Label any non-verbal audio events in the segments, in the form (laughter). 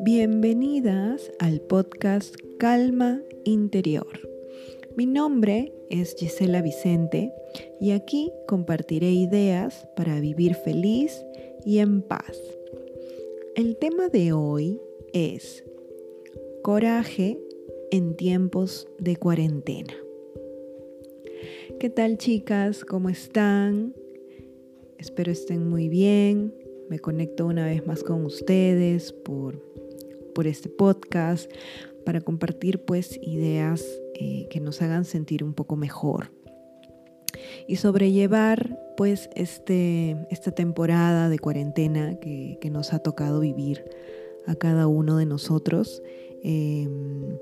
Bienvenidas al podcast Calma Interior. Mi nombre es Gisela Vicente y aquí compartiré ideas para vivir feliz y en paz. El tema de hoy es coraje en tiempos de cuarentena. ¿Qué tal chicas? ¿Cómo están? Espero estén muy bien. Me conecto una vez más con ustedes por, por este podcast para compartir pues ideas eh, que nos hagan sentir un poco mejor y sobrellevar pues este, esta temporada de cuarentena que, nos ha tocado vivir a cada uno de nosotros. Em,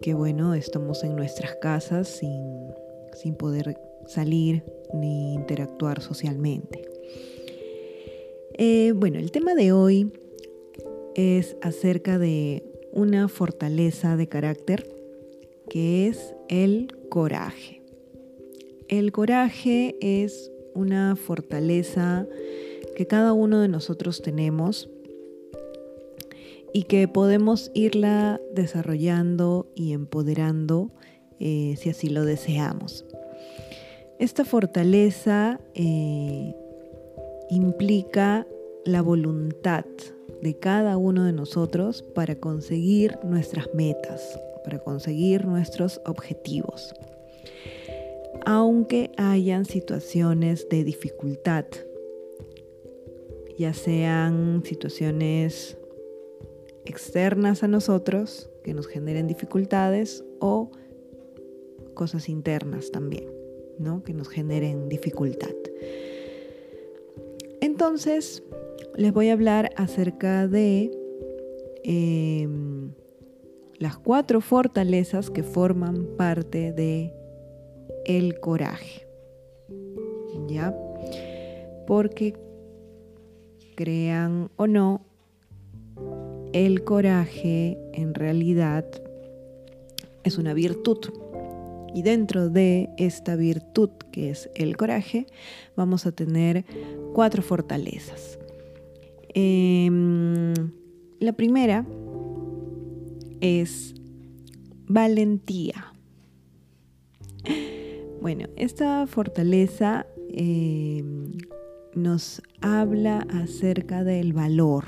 que bueno, estamos en nuestras casas sin, sin poder salir ni interactuar socialmente. Eh, bueno, el tema de hoy es acerca de una fortaleza de carácter que es el coraje. El coraje es una fortaleza que cada uno de nosotros tenemos y que podemos irla desarrollando y empoderando eh, si así lo deseamos. Esta fortaleza eh, implica la voluntad de cada uno de nosotros para conseguir nuestras metas, para conseguir nuestros objetivos. Aunque hayan situaciones de dificultad, ya sean situaciones externas a nosotros que nos generen dificultades o cosas internas también, ¿no? que nos generen dificultad. Entonces, les voy a hablar acerca de em, las cuatro fortalezas que forman parte de el coraje. ¿Ya? Porque crean o no, el coraje en realidad es una virtud. Y dentro de esta virtud que es el coraje, vamos a tener cuatro fortalezas. Em, la primera es valentía. Bueno, esta fortaleza em, nos habla acerca del valor,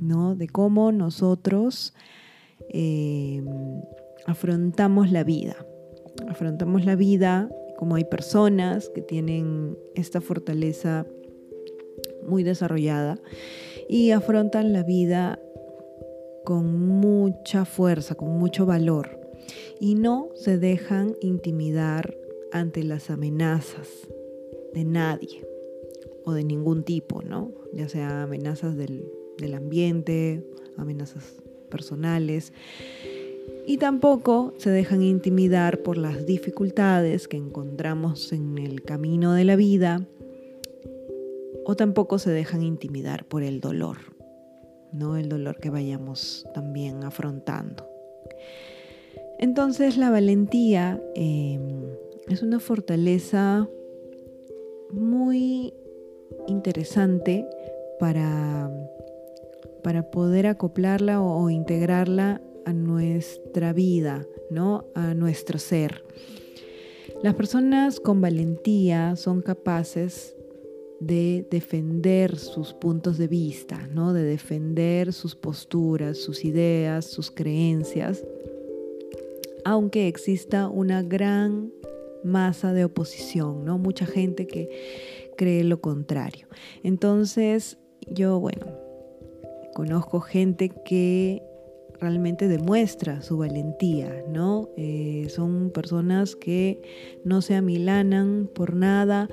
¿no? De cómo nosotros em, afrontamos la vida. Afrontamos la vida como hay personas que tienen esta fortaleza muy desarrollada y afrontan la vida con mucha fuerza, con mucho valor y no se dejan intimidar ante las amenazas de nadie o de ningún tipo, ¿no? Ya sea amenazas del, del ambiente, amenazas personales. Y tampoco se dejan intimidar por las dificultades que encontramos en el camino de la vida o tampoco se dejan intimidar por el dolor, ¿no? El dolor que vayamos también afrontando. Entonces la valentía em, es una fortaleza muy interesante para, para poder acoplarla o, o, integrarla a nuestra vida, ¿no? a nuestro ser. Las personas con valentía son capaces de defender sus puntos de vista, ¿no? de defender sus posturas, sus ideas, sus creencias, aunque exista una gran masa de oposición, ¿no? mucha gente que cree lo contrario. Entonces, yo, bueno, conozco gente que realmente demuestra su valentía, ¿no? Eh, son personas que no se amilanan por nada,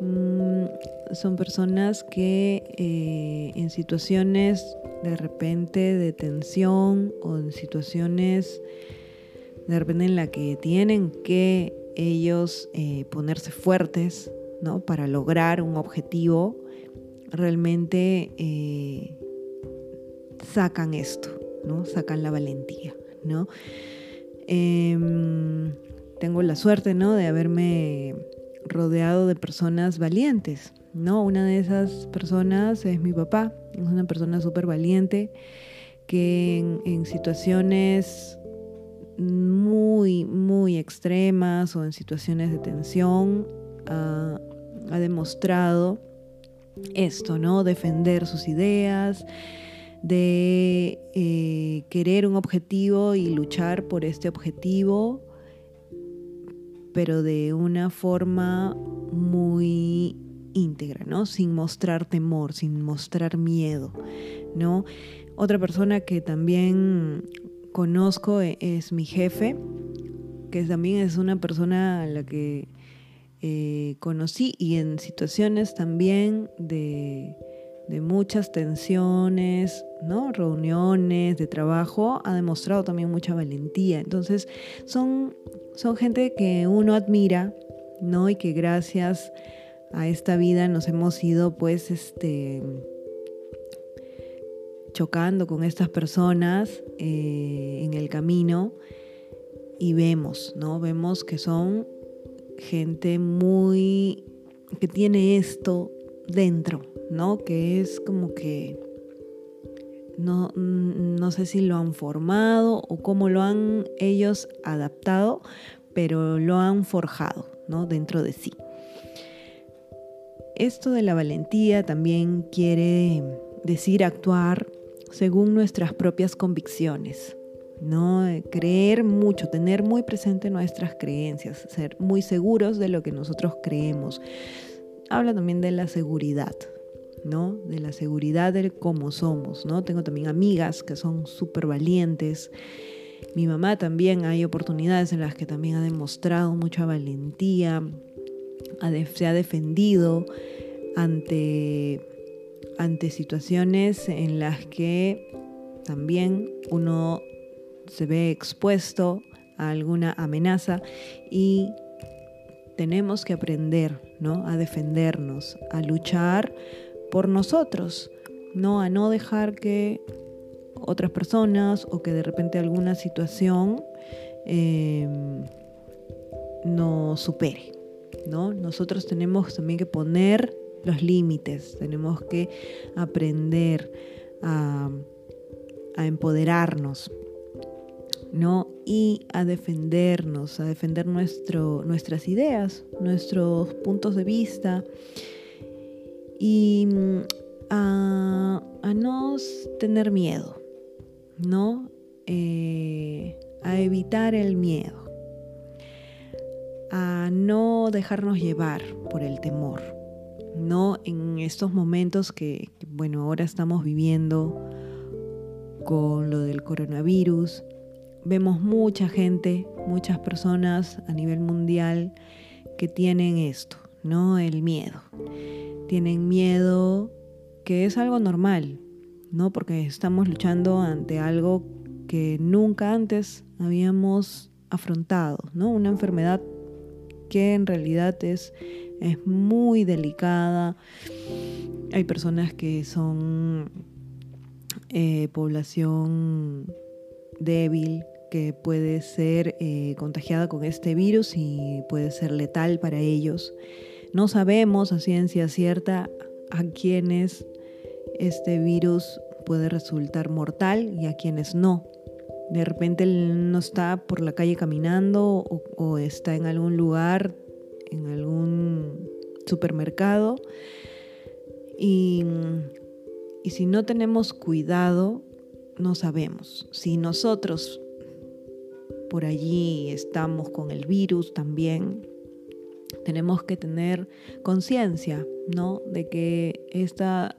mm, son personas que eh, en situaciones de repente de tensión o en situaciones de repente en la que tienen que ellos eh, ponerse fuertes, ¿no? Para lograr un objetivo, realmente sacan esto, ¿no? Sacan la valentía, ¿no? Em, tengo la suerte, ¿no? De haberme rodeado de personas valientes, ¿no? Una de esas personas es mi papá, es una persona súper valiente que en, situaciones muy, muy extremas o en situaciones de tensión ha, demostrado esto, ¿no? Defender sus ideas, de eh, querer un objetivo y luchar por este objetivo, pero de una forma muy íntegra, ¿no? Sin mostrar temor, sin mostrar miedo, ¿no? Otra persona que también conozco e-, es mi jefe, que también es una persona a la que eh, conocí y en situaciones también de, muchas tensiones, ¿no? reuniones de trabajo, ha demostrado también mucha valentía. Entonces, son, son gente que uno admira, ¿no? Y que gracias a esta vida nos hemos ido, pues, este chocando con estas personas eh, en el camino y vemos, ¿no? Vemos que son gente muy que tiene esto dentro, ¿no? Que es como que no, no sé si lo han formado o cómo lo han ellos adaptado, pero lo han forjado, ¿no? Dentro de sí. Esto de la valentía también quiere decir actuar según nuestras propias convicciones. ¿no? Creer mucho, tener muy presente nuestras creencias, ser muy seguros de lo que nosotros creemos. Habla también de la seguridad, ¿no? De la seguridad de cómo somos, ¿no? Tengo también amigas que son súper valientes. Mi mamá también hay oportunidades en las que también ha demostrado mucha valentía, se ha defendido ante ante situaciones en las que también uno se ve expuesto a alguna amenaza y tenemos que aprender ¿no? a defendernos, a luchar por nosotros, ¿no? a no dejar que otras personas o que de repente alguna situación eh, nos supere. ¿no? Nosotros tenemos también que poner los límites, tenemos que aprender a, empoderarnos, ¿no? Y a defendernos, a defender nuestras ideas, nuestros puntos de vista y mm, a, no tener miedo, ¿no? Eh, a evitar el miedo, a no dejarnos llevar por el temor. ¿no? En estos momentos que, bueno, ahora estamos viviendo con lo del coronavirus, vemos mucha gente, muchas personas a nivel mundial que tienen esto, ¿no? El miedo. Tienen miedo que es algo normal, ¿no? Porque estamos luchando ante algo que nunca antes habíamos afrontado, ¿no? Una enfermedad que en realidad es es muy delicada. Hay personas que son eh, población débil puede ser eh, contagiada con este virus y puede ser letal para ellos. No sabemos a ciencia cierta a quienes este virus puede resultar mortal y a quienes no. De repente no está por la calle caminando o está en algún lugar en algún supermercado y, si no tenemos cuidado, no sabemos. Si nosotros por allí estamos con el virus también, tenemos que tener conciencia, ¿no? De que esta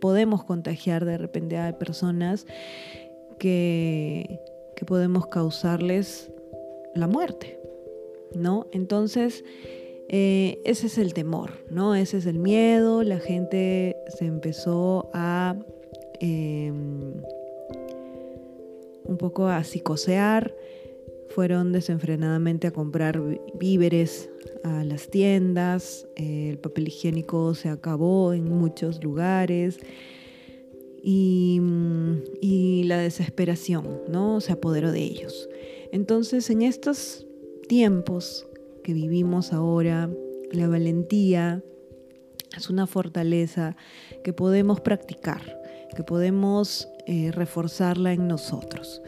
podemos contagiar de repente a personas que, que podemos causarles la muerte, ¿no? Entonces, eh, ese es el temor, ¿no? Ese es el miedo. La gente se empezó a em, un poco a psicosear. Fueron desenfrenadamente a comprar víveres a las tiendas. el papel higiénico se acabó en muchos lugares. Y, y la desesperación, ¿no? Se apoderó de ellos. Entonces, en estos tiempos que vivimos ahora, la valentía Es una fortaleza que podemos practicar, que podemos eh, reforzarla en nosotros.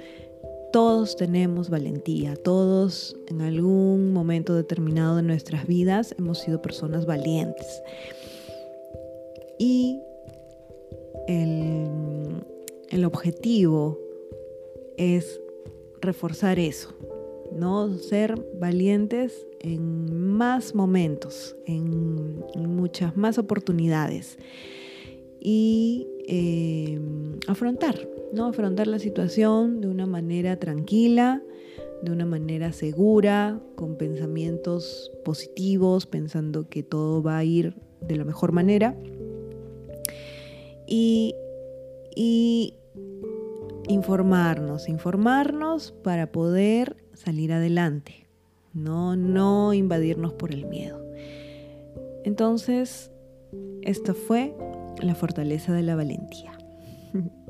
Todos tenemos valentía, todos en algún momento determinado de nuestras vidas hemos sido personas valientes. Y el, el objetivo es reforzar eso, ¿no? Ser valientes en más momentos, en, muchas más oportunidades. Y eh, afrontar, ¿no? Afrontar la situación de una manera tranquila, de una manera segura, con pensamientos positivos, pensando que todo va a ir de la mejor manera. Y, y informarnos, informarnos para poder salir adelante, no, no invadirnos por el miedo. Entonces, esto fue la fortaleza de la valentía. (laughs)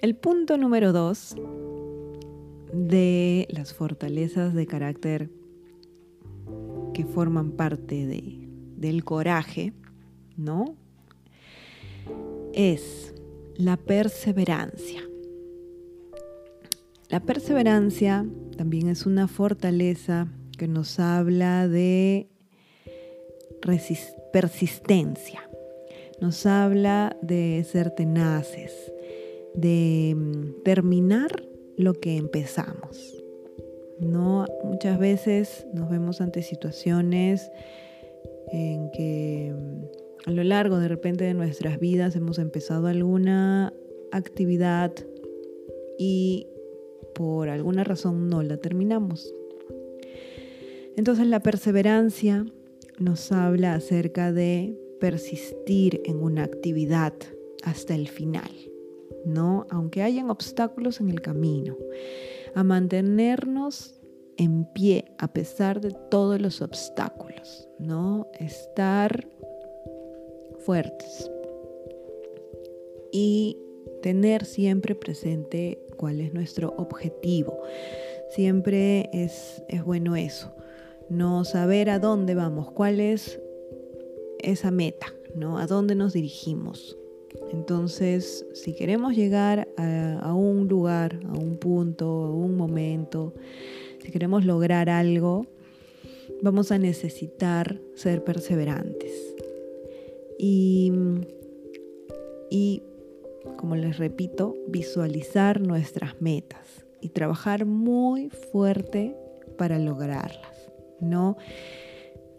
El punto número dos de las fortalezas de carácter que forman parte de, del coraje, ¿no? Es la perseverancia. La perseverancia también es una fortaleza que nos habla de persistencia, nos habla de ser tenaces, de mm, terminar lo que empezamos. No, muchas veces nos vemos ante situaciones en que mm, a lo largo de repente de nuestras vidas hemos empezado alguna actividad y por alguna razón no la terminamos. Entonces la perseverancia nos habla acerca de persistir en una actividad hasta el final, ¿no? Aunque hayan obstáculos en el camino, a mantenernos en pie a pesar de todos los obstáculos, ¿no? Estar fuertes y tener siempre presente cuál es nuestro objetivo. Siempre es, es bueno eso, no saber a dónde vamos, cuál es esa meta, ¿no? A dónde nos dirigimos. Entonces, si queremos llegar a, un lugar, a un punto, a un momento, si queremos lograr algo, vamos a necesitar ser perseverantes. Y, y como les repito, visualizar nuestras metas y trabajar muy fuerte para lograrlas, ¿no?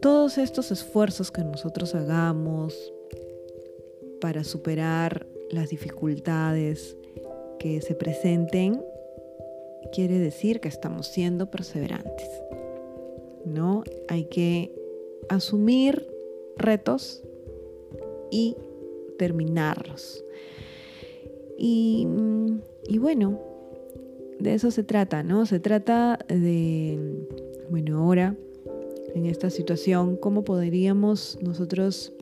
Todos estos esfuerzos que nosotros hagamos para superar las dificultades que se presenten, quiere decir que estamos siendo perseverantes, ¿no? Hay que asumir retos y terminarlos. Y, bueno, de eso se trata, ¿no? Se trata de, bueno, ahora, en esta situación, cómo podríamos nosotros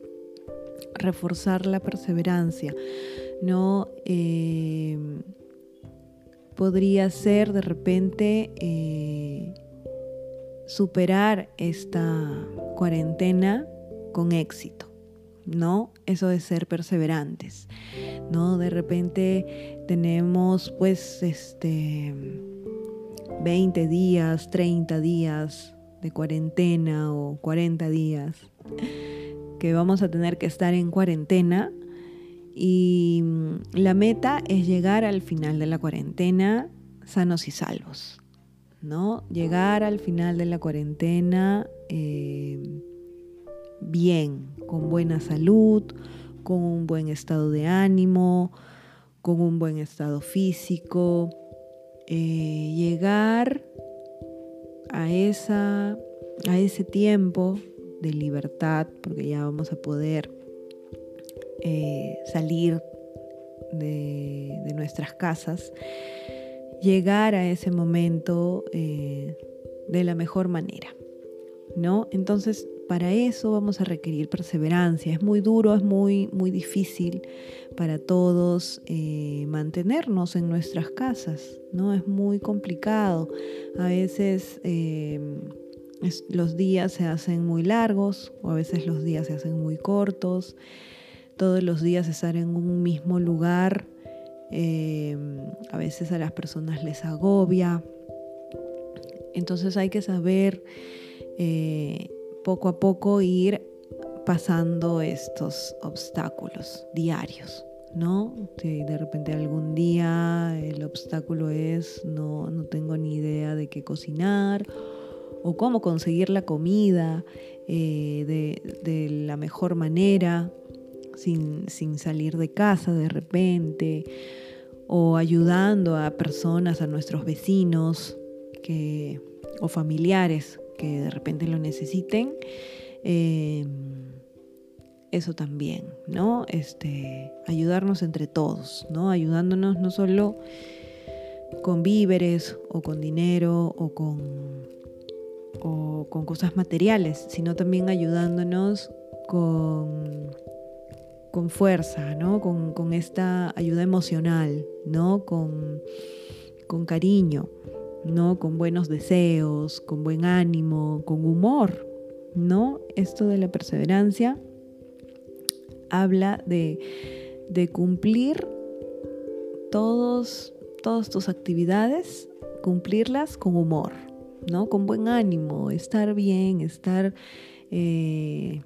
reforzar la perseverancia, ¿no? Eh, podría ser de repente eh, superar esta cuarentena con éxito. ¿no? Eso de ser perseverantes, ¿no? De repente tenemos pues este 20 días, 30 días de cuarentena o 40 días que vamos a tener que estar en cuarentena y la meta es llegar al final de la cuarentena sanos y salvos, ¿no? Llegar al final de la cuarentena eh, bien, con buena salud, con un buen estado de ánimo, con un buen estado físico, eh, llegar a, esa, a ese tiempo de libertad, porque ya vamos a poder eh, salir de, nuestras casas, llegar a ese momento eh, de la mejor manera, ¿no? Entonces para eso vamos a requerir perseverancia. Es muy duro, es muy, muy difícil para todos eh, mantenernos en nuestras casas, ¿no? Es muy complicado. A veces los días se hacen muy largos o a veces los días se hacen muy cortos. Todos los días estar en un mismo lugar em, a veces a las personas les agobia. Entonces hay que saber eh, poco a poco ir pasando estos obstáculos diarios. ¿no? Si de repente algún día el obstáculo es no, no tengo ni idea de qué cocinar o cómo conseguir la comida eh, de, la mejor manera, sin, salir de casa de repente, o ayudando a personas, a nuestros vecinos que, o familiares que de repente lo necesiten. Eh, eso también, ¿no? Este, ayudarnos entre todos, ¿no? Ayudándonos no solo con víveres o con dinero o con, o con cosas materiales, sino también ayudándonos con, con fuerza, ¿no? Con, con, esta ayuda emocional, ¿no? Con, con cariño, ¿no? Con buenos deseos, con buen ánimo, con humor, ¿no? Esto de la perseverancia habla de, cumplir todos, todas tus actividades, cumplirlas con humor, ¿no? Con buen ánimo, estar bien, estar eh,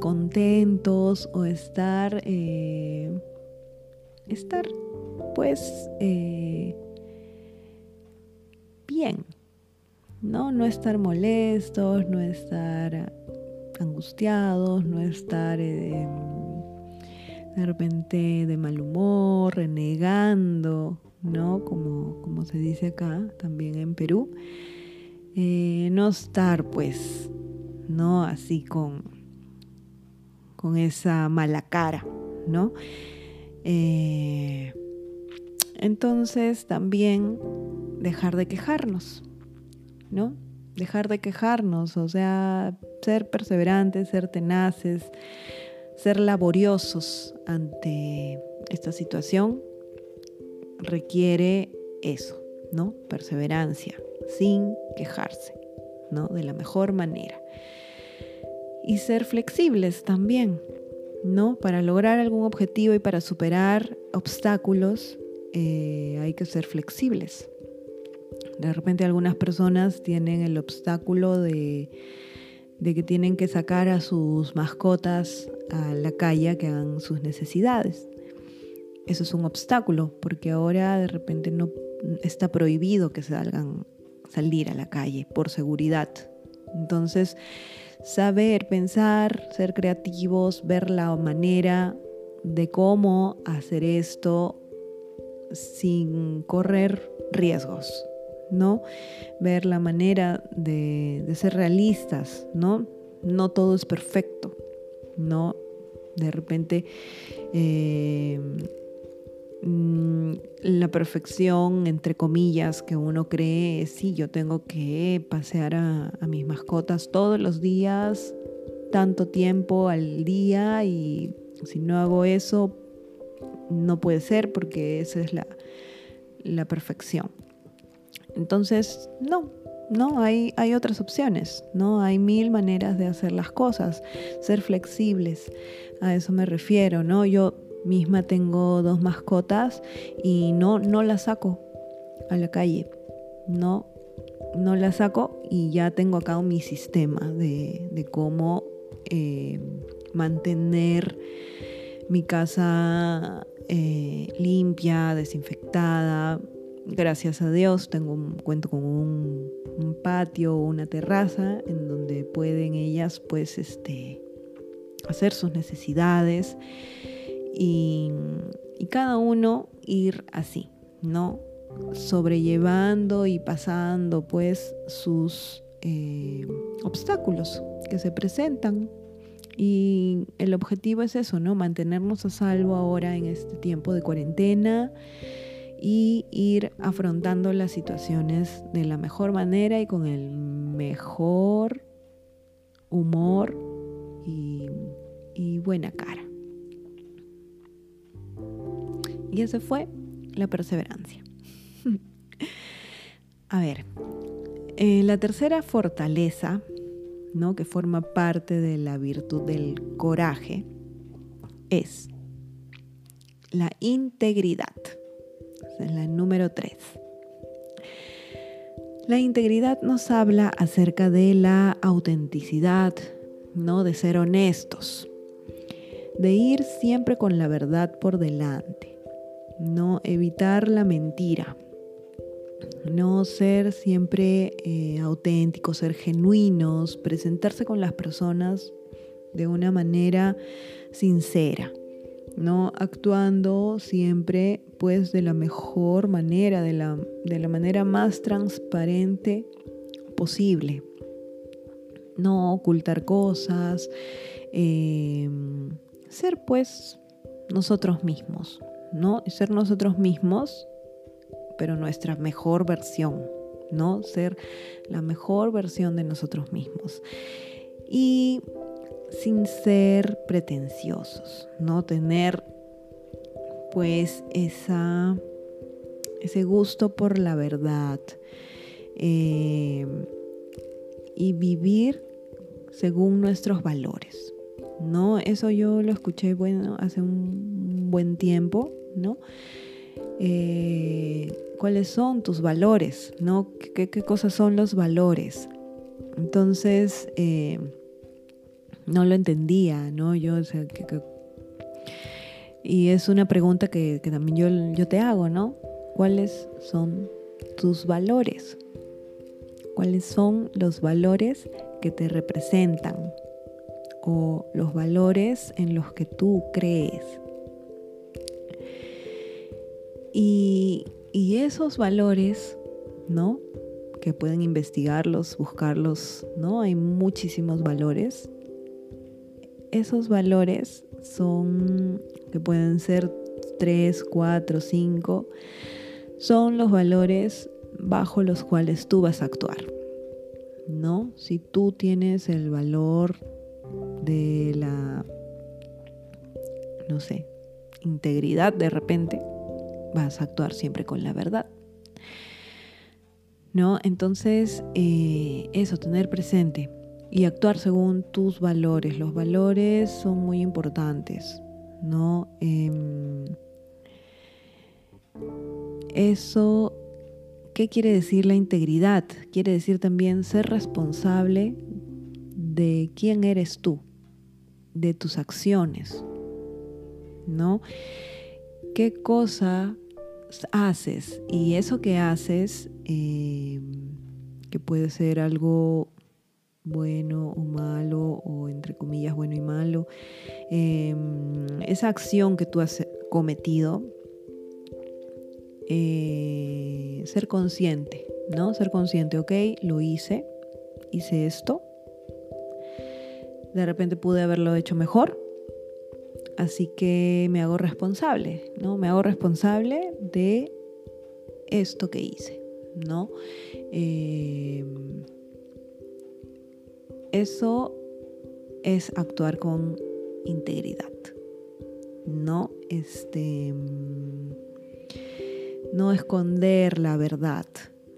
contentos o estar, eh, estar pues eh, bien, ¿no? No estar molestos, no estar angustiados, no estar de repente de mal humor, renegando, ¿no? Como, como se dice acá, también en Perú. Eh, no estar pues, ¿no? Así con, con esa mala cara, ¿no? Eh, entonces también dejar de quejarnos, ¿no? Dejar de quejarnos, o sea, ser perseverantes, ser tenaces, ser laboriosos ante esta situación requiere eso, ¿no? Perseverancia, sin quejarse, ¿no? De la mejor manera. Y ser flexibles también, ¿no? Para lograr algún objetivo y para superar obstáculos eh, hay que ser flexibles. De repente algunas personas tienen el obstáculo de de que tienen que sacar a sus mascotas a la calle que hagan sus necesidades. Eso es un obstáculo porque ahora de repente no está prohibido que salgan salir a la calle por seguridad. Entonces, saber pensar, ser creativos, ver la manera de cómo hacer esto sin correr riesgos. ¿no? Ver la manera de, ser realistas, ¿no? No todo es perfecto, ¿no? De repente eh, la perfección, entre comillas, que uno cree sí, yo tengo que pasear a, mis mascotas todos los días, tanto tiempo al día y si no hago eso, no puede ser porque esa es la, la perfección. Entonces, no, no, hay, hay otras opciones, ¿no? Hay mil maneras de hacer las cosas, ser flexibles, a eso me refiero, ¿no? Yo misma tengo dos mascotas y no, no las saco a la calle, no, no las saco y ya tengo acá mi sistema de, cómo eh, mantener mi casa eh, limpia, desinfectada, gracias a Dios tengo un, cuento con un, patio o una terraza en donde pueden ellas pues este hacer sus necesidades y, cada uno ir así, ¿no? Sobrellevando y pasando pues sus eh, obstáculos que se presentan. Y el objetivo es eso, ¿no? Mantenernos a salvo ahora en este tiempo de cuarentena y ir afrontando las situaciones de la mejor manera y con el mejor humor y, buena cara. Y esa fue la perseverancia. (laughs) A ver, Eh, la tercera fortaleza, ¿no? que forma parte de la virtud del coraje, es la integridad. Es la número tres. La integridad nos habla acerca de la autenticidad, ¿no? De ser honestos, de ir siempre con la verdad por delante, no evitar la mentira, no ser siempre eh, auténticos, ser genuinos, presentarse con las personas de una manera sincera, no actuando siempre pues de la mejor manera, de la, de la manera más transparente posible. No ocultar cosas, em, ser pues nosotros mismos, ¿no? Ser nosotros mismos, pero nuestra mejor versión, ¿no? Ser la mejor versión de nosotros mismos. Y sin ser pretenciosos, no tener pues esa, ese gusto por la verdad eh, y vivir según nuestros valores. ¿No? Eso yo lo escuché bueno, hace un buen tiempo, ¿no? Eh, ¿Cuáles son tus valores? ¿no? ¿Qué, cosas son los valores? Entonces, eh, no lo entendía, ¿no? Yo, y es una pregunta que, también yo, yo te hago, ¿no? ¿Cuáles son tus valores? ¿Cuáles son los valores que te representan? O los valores en los que tú crees. Y, y esos valores, ¿no? Que pueden investigarlos, buscarlos, ¿no? Hay muchísimos valores esos valores son, que pueden ser 3, 4, 5, son los valores bajo los cuales tú vas a actuar. ¿No? Si tú tienes el valor de la, no sé, integridad de repente, vas a actuar siempre con la verdad. ¿No? Entonces, eh, eso, tener presente y actuar según tus valores. Los valores son muy importantes, ¿no? Em, eso, ¿qué quiere decir la integridad? Quiere decir también ser responsable de quién eres tú, de tus acciones, ¿no? ¿Qué cosa haces? Y eso que haces, em, que puede ser algo bueno o malo, o entre comillas bueno y malo, em, esa acción que tú has cometido, eh, ser consciente, ¿no? Ser consciente, ok, lo hice, hice esto, de repente pude haberlo hecho mejor, así que me hago responsable, ¿no? Me hago responsable de esto que hice, ¿no? Em, eso es actuar con integridad. No, este, no esconder la verdad.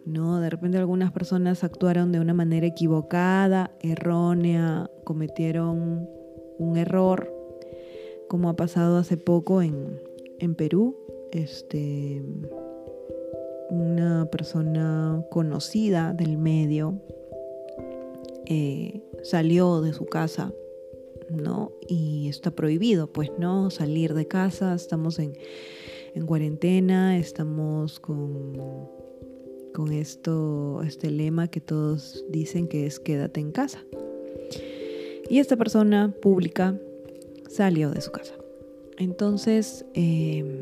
¿No? De repente algunas personas actuaron de una manera equivocada, errónea, cometieron un error, como ha pasado hace poco en, en Perú. Este, una persona conocida del medio eh, salió de su casa, ¿no? Y está prohibido, pues, ¿no? Salir de casa, estamos en, cuarentena, estamos con, con esto, este lema que todos dicen que es quédate en casa. Y esta persona pública salió de su casa. Entonces, em,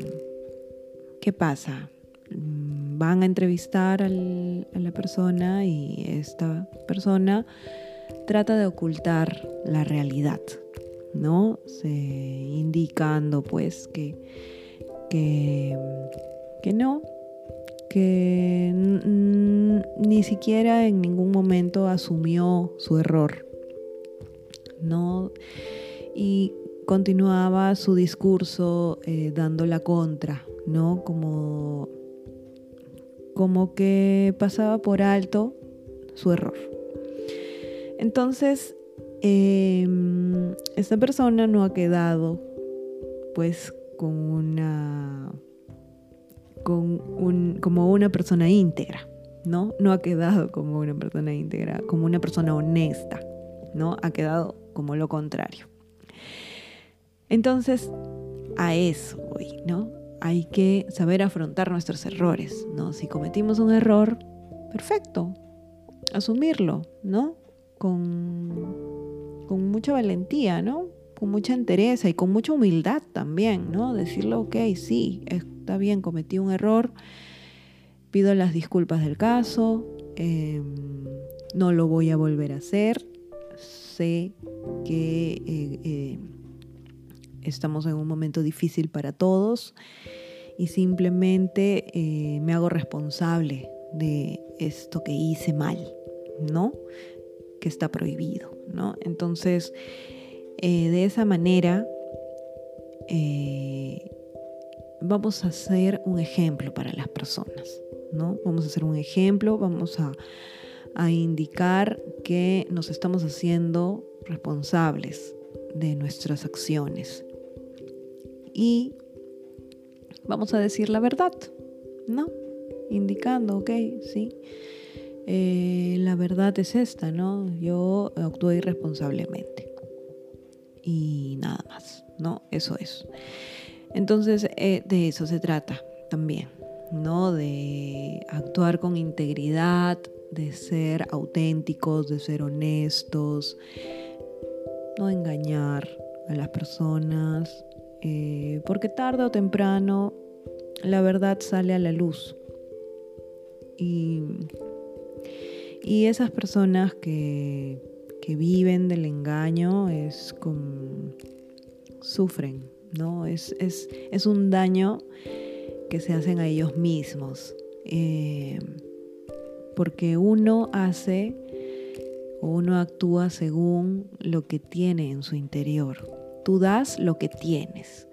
¿qué pasa? van a entrevistar a la persona y esta persona trata de ocultar la realidad, ¿no? Se indicando pues que, que, que no, ni siquiera en ningún momento asumió su error, ¿no? Y continuaba su discurso eh, dando la contra, ¿no? Como como que pasaba por alto su error. Entonces, em, esta persona no ha quedado pues con una con un, como una persona íntegra, ¿no? No ha quedado como una persona íntegra, como una persona honesta, ¿no? Ha quedado como lo contrario. Entonces, a eso voy, ¿no? Hay que saber afrontar nuestros errores, ¿no? Si cometimos un error, perfecto, asumirlo, ¿no? Con, con mucha valentía, ¿no? Con mucha entereza y con mucha humildad también, ¿no? Decirlo, ok, sí, está bien, cometí un error, pido las disculpas del caso, em, no lo voy a volver a hacer, sé que eh, eh, estamos en un momento difícil para todos y simplemente eh, me hago responsable de esto que hice mal, ¿no? Que está prohibido, ¿no? Entonces, de esa manera, vamos a ser un ejemplo para las personas, ¿no? Vamos a ser un ejemplo, vamos a, a indicar que nos estamos haciendo responsables de nuestras acciones. Y vamos a decir la verdad, ¿no? Indicando, ok, sí. Eh, la verdad es esta, ¿no? Yo actué irresponsablemente. Y nada más, ¿no? Eso es. Entonces, eh, de eso se trata también, ¿no? De actuar con integridad, de ser auténticos, de ser honestos, no engañar a las personas, eh, porque tarde o temprano la verdad sale a la luz. Y, y esas personas que, que viven del engaño es como sufren, ¿no? Es, es, un daño que se hacen a ellos mismos. Eh, porque uno hace o uno actúa según lo que tiene en su interior. Tú das lo que tienes,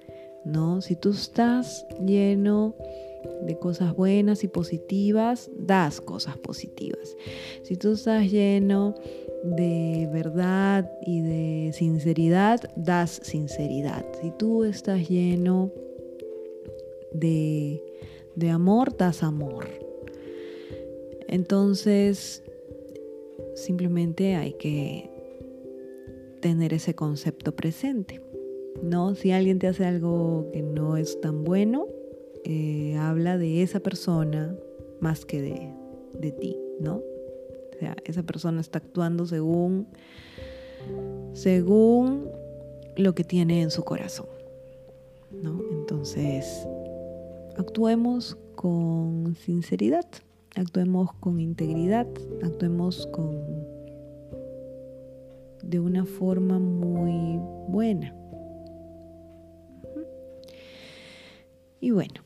¿no? Si tú estás lleno de cosas buenas y positivas, das cosas positivas. Si tú estás lleno de verdad y de sinceridad, das sinceridad. Si tú estás lleno de, de amor, das amor. Entonces, simplemente hay que tener ese concepto presente. ¿no? Si alguien te hace algo que no es tan bueno, eh, habla de esa persona más que de, de ti, ¿no? O sea, esa persona está actuando según, según lo que tiene en su corazón. ¿no? Entonces, actuemos con sinceridad, actuemos con integridad, actuemos con de una forma muy buena. Y bueno,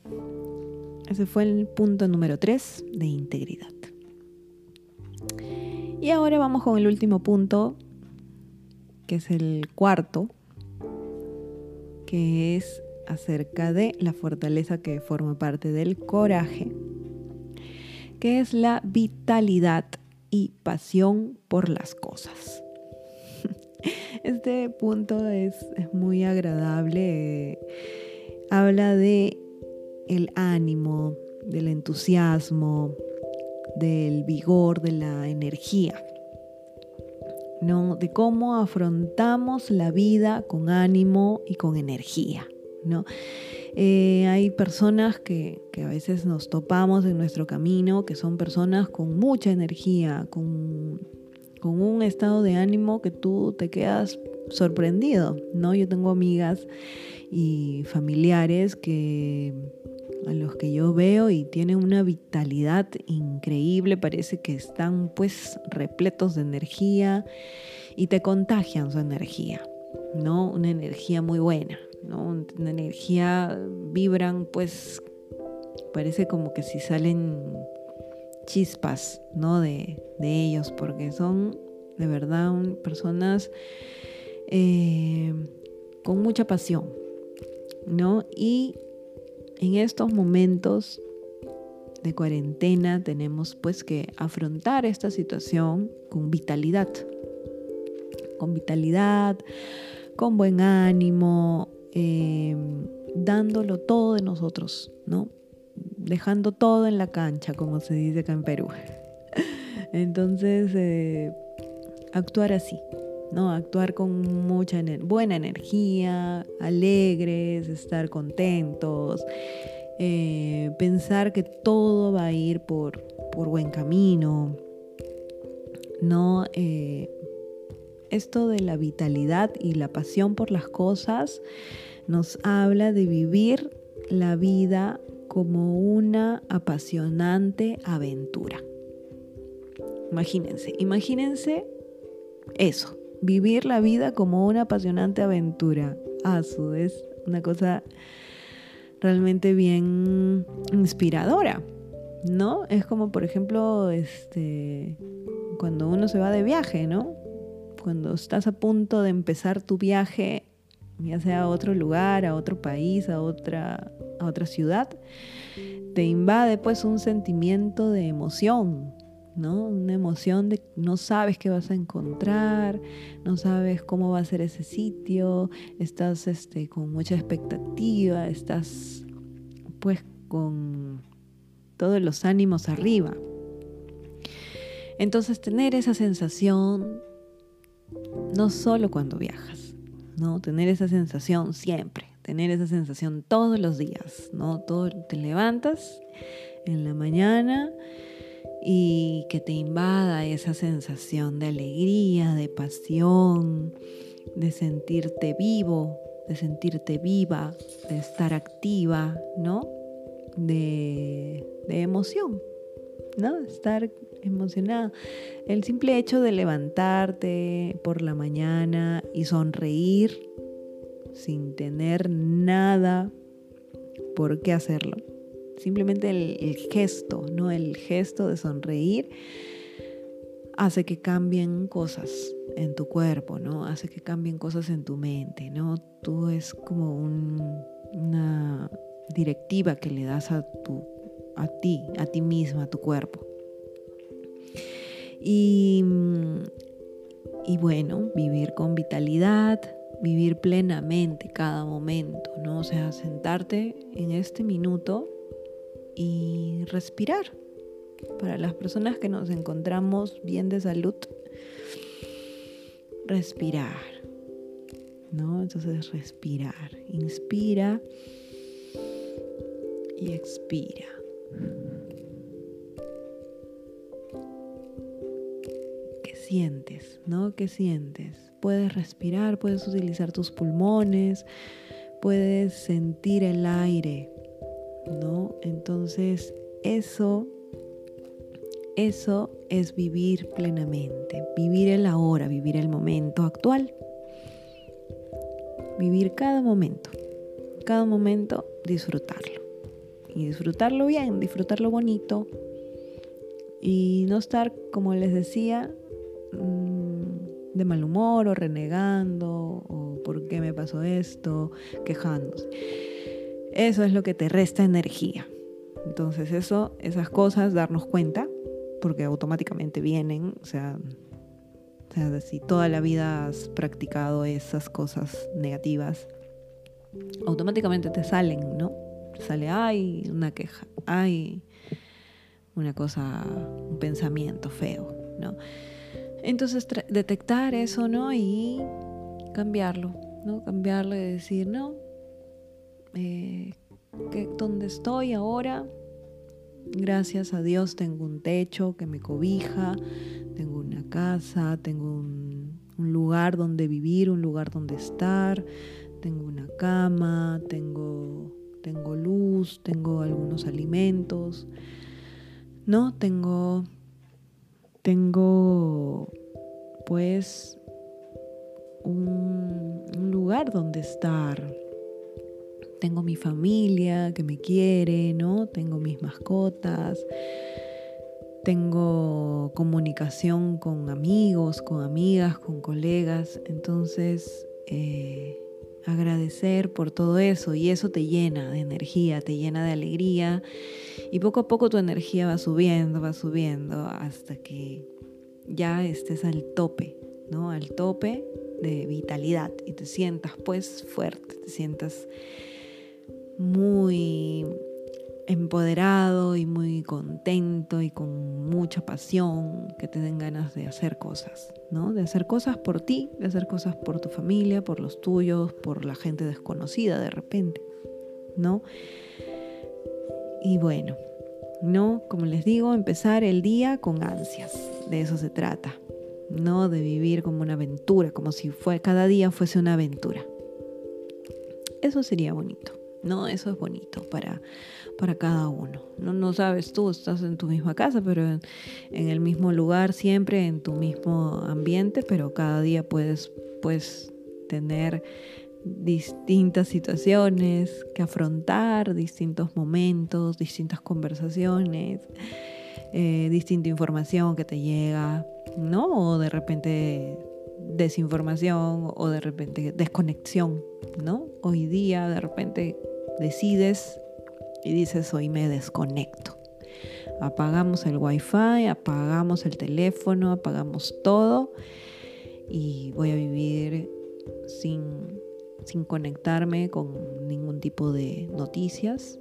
ese fue el punto número 3 de integridad. Y ahora vamos con el último punto, que es el cuarto, que es acerca de la fortaleza que forma parte del coraje, que es la vitalidad y pasión por las cosas. (laughs) Este punto es, muy agradable. habla de el ánimo, del entusiasmo, del vigor, de la energía, ¿no? De cómo afrontamos la vida con ánimo y con energía, ¿no? Eh, hay personas que, que, a veces nos topamos en nuestro camino, que son personas con mucha energía, con, con un estado de ánimo que tú te quedas sorprendido, ¿no? Yo tengo amigas y familiares que a los que yo veo y tienen una vitalidad increíble, parece que están pues repletos de energía y te contagian su energía, ¿no? Una energía muy buena, ¿no? Una energía, vibran pues, parece como que si salen chispas, ¿no? De, ellos, porque son de verdad personas eh, con mucha pasión, ¿no? Y en estos momentos de cuarentena tenemos pues que afrontar esta situación con vitalidad, con vitalidad, con buen ánimo, em, dándolo todo de nosotros, ¿no? Dejando todo en la cancha, como se dice acá en Perú. (laughs) Entonces, eh, actuar así, ¿no? Actuar con mucha buena energía, alegres, estar contentos, eh, pensar que todo va a ir por, por buen camino, ¿no? Eh, esto de la vitalidad y la pasión por las cosas nos habla de vivir la vida como una apasionante aventura. Imagínense, imagínense eso, vivir la vida como una apasionante aventura. Ah, su es una cosa realmente bien inspiradora, ¿no? Es como, por ejemplo, este, cuando uno se va de viaje, ¿no? Cuando estás a punto de empezar tu viaje, ya sea a otro lugar, a otro país, a otra, a otra ciudad, te invade pues un sentimiento de emoción, ¿no? Una emoción de no sabes qué vas a encontrar, no sabes cómo va a ser ese sitio, estás este, con mucha expectativa, estás pues con todos los ánimos arriba. Entonces tener esa sensación no solo cuando viajas, ¿no? Tener esa sensación siempre, tener esa sensación todos los días, ¿no? Todo, te levantas en la mañana y que te invada esa sensación de alegría, de pasión, de sentirte vivo, de sentirte viva, de estar activa, ¿no? De, de emoción, ¿no? Estar emocionada. El simple hecho de levantarte por la mañana y sonreír sin tener nada por qué hacerlo Simplemente el, gesto, ¿no? El gesto de sonreír hace que cambien cosas en tu cuerpo, ¿no? Hace que cambien cosas en tu mente, ¿no? Tú es como una directiva que le das a tu a ti, a ti misma, a tu cuerpo. Y, y bueno, vivir con vitalidad, vivir plenamente cada momento, ¿no? O sea, sentarte en este minuto y respirar. Para las personas que nos encontramos bien de salud, respirar. ¿No? Entonces respirar. Inspira y expira. ¿Qué sientes? ¿No? ¿Qué sientes? Puedes respirar, puedes utilizar tus pulmones, puedes sentir el aire ¿no? Entonces, eso, eso es vivir plenamente, vivir el ahora, vivir el momento actual, vivir cada momento, cada momento disfrutarlo. Y disfrutarlo bien, disfrutarlo bonito. Y no estar, como les decía, mm, de mal humor o renegando o por qué me pasó esto, quejándose. Eso es lo que te resta energía. Entonces eso, esas cosas, darnos cuenta, porque automáticamente vienen, o sea, si toda la vida has practicado esas cosas negativas, automáticamente te salen, ¿no? Sale, ay, una queja, ay, una cosa, un pensamiento feo, ¿no? Entonces detectar eso, ¿no? Y cambiarlo, ¿no? Cambiarlo y decir, no, eh, donde estoy ahora, gracias a Dios tengo un techo que me cobija, tengo una casa, tengo un, lugar donde vivir, un lugar donde estar, tengo una cama, tengo, tengo luz, tengo algunos alimentos, ¿no? Tengo, tengo pues un lugar donde estar, tengo mi familia que me quiere, ¿no? Tengo mis mascotas, tengo comunicación con amigos, con amigas, con colegas. Entonces, eh, agradecer por todo eso y eso te llena de energía, te llena de alegría y poco a poco tu energía va subiendo, va subiendo hasta que ya estés al tope, ¿no? Al tope de vitalidad y te sientas pues fuerte, te sientas muy empoderado y muy contento y con mucha pasión, que te den ganas de hacer cosas, ¿no? De hacer cosas por ti, de hacer cosas por tu familia, por los tuyos, por la gente desconocida de repente, ¿no? Y bueno, no, como les digo, empezar el día con ansias, de eso se trata, no de vivir como una aventura, como si fue, cada día fuese una aventura. Eso sería bonito. ¿No? Eso es bonito para, para cada uno. No, no sabes tú, estás en tu misma casa, pero en, el mismo lugar siempre, en tu mismo ambiente, pero cada día puedes, pues, tener distintas situaciones que afrontar, distintos momentos, distintas conversaciones, eh, distinta información que te llega, ¿no? O de repente desinformación o de repente desconexión, ¿no? Hoy día de repente decides y dices hoy me desconecto. Apagamos el wifi, apagamos el teléfono, apagamos todo y voy a vivir sin, sin conectarme con ningún tipo de noticias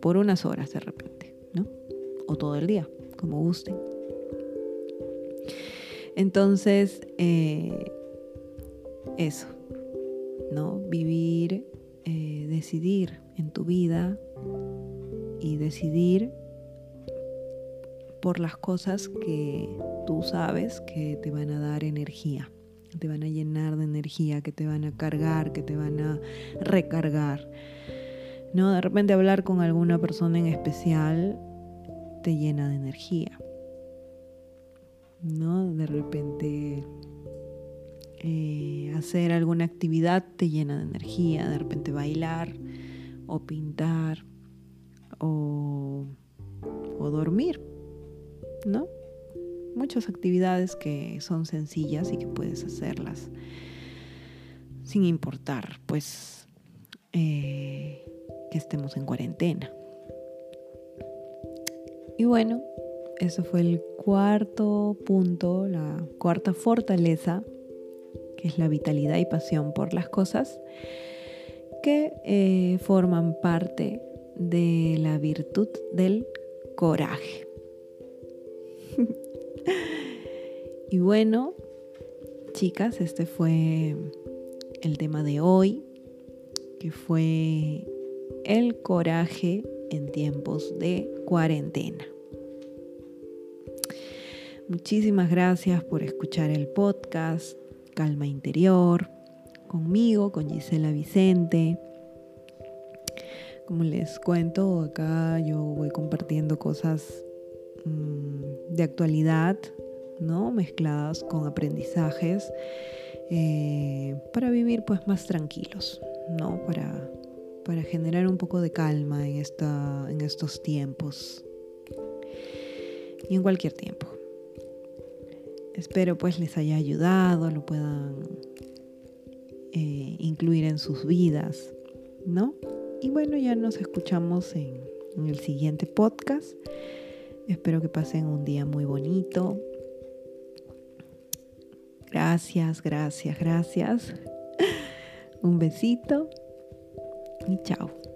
por unas horas de repente, ¿no? O todo el día, como gusten. Entonces, eh, eso, ¿no? Vivir, eh, decidir en tu vida y decidir por las cosas que tú sabes que te van a dar energía, te van a llenar de energía, que te van a cargar, que te van a recargar. ¿No? De repente hablar con alguna persona en especial te llena de energía. ¿no? De repente eh, hacer alguna actividad te llena de energía, de repente bailar o pintar o, o dormir, ¿no? Muchas actividades que son sencillas y que puedes hacerlas sin importar, pues, eh, que estemos en cuarentena. Y bueno, eso fue el cuarto punto, la cuarta fortaleza, que es la vitalidad y pasión por las cosas, que eh, forman parte de la virtud del coraje. (laughs) y bueno, chicas, este fue el tema de hoy, que fue el coraje en tiempos de cuarentena. Muchísimas gracias por escuchar el podcast Calma Interior conmigo, con Gisela Vicente. Como les cuento, acá yo voy compartiendo cosas mm, de actualidad, ¿no? Mezcladas con aprendizajes eh, para vivir pues más tranquilos, ¿no? Para, para generar un poco de calma en, esta, en estos tiempos y en cualquier tiempo. Espero pues les haya ayudado, lo puedan eh, incluir en sus vidas, ¿no? Y bueno, ya nos escuchamos en, en el siguiente podcast. Espero que pasen un día muy bonito. Gracias, gracias, gracias. (laughs) Un besito y chao.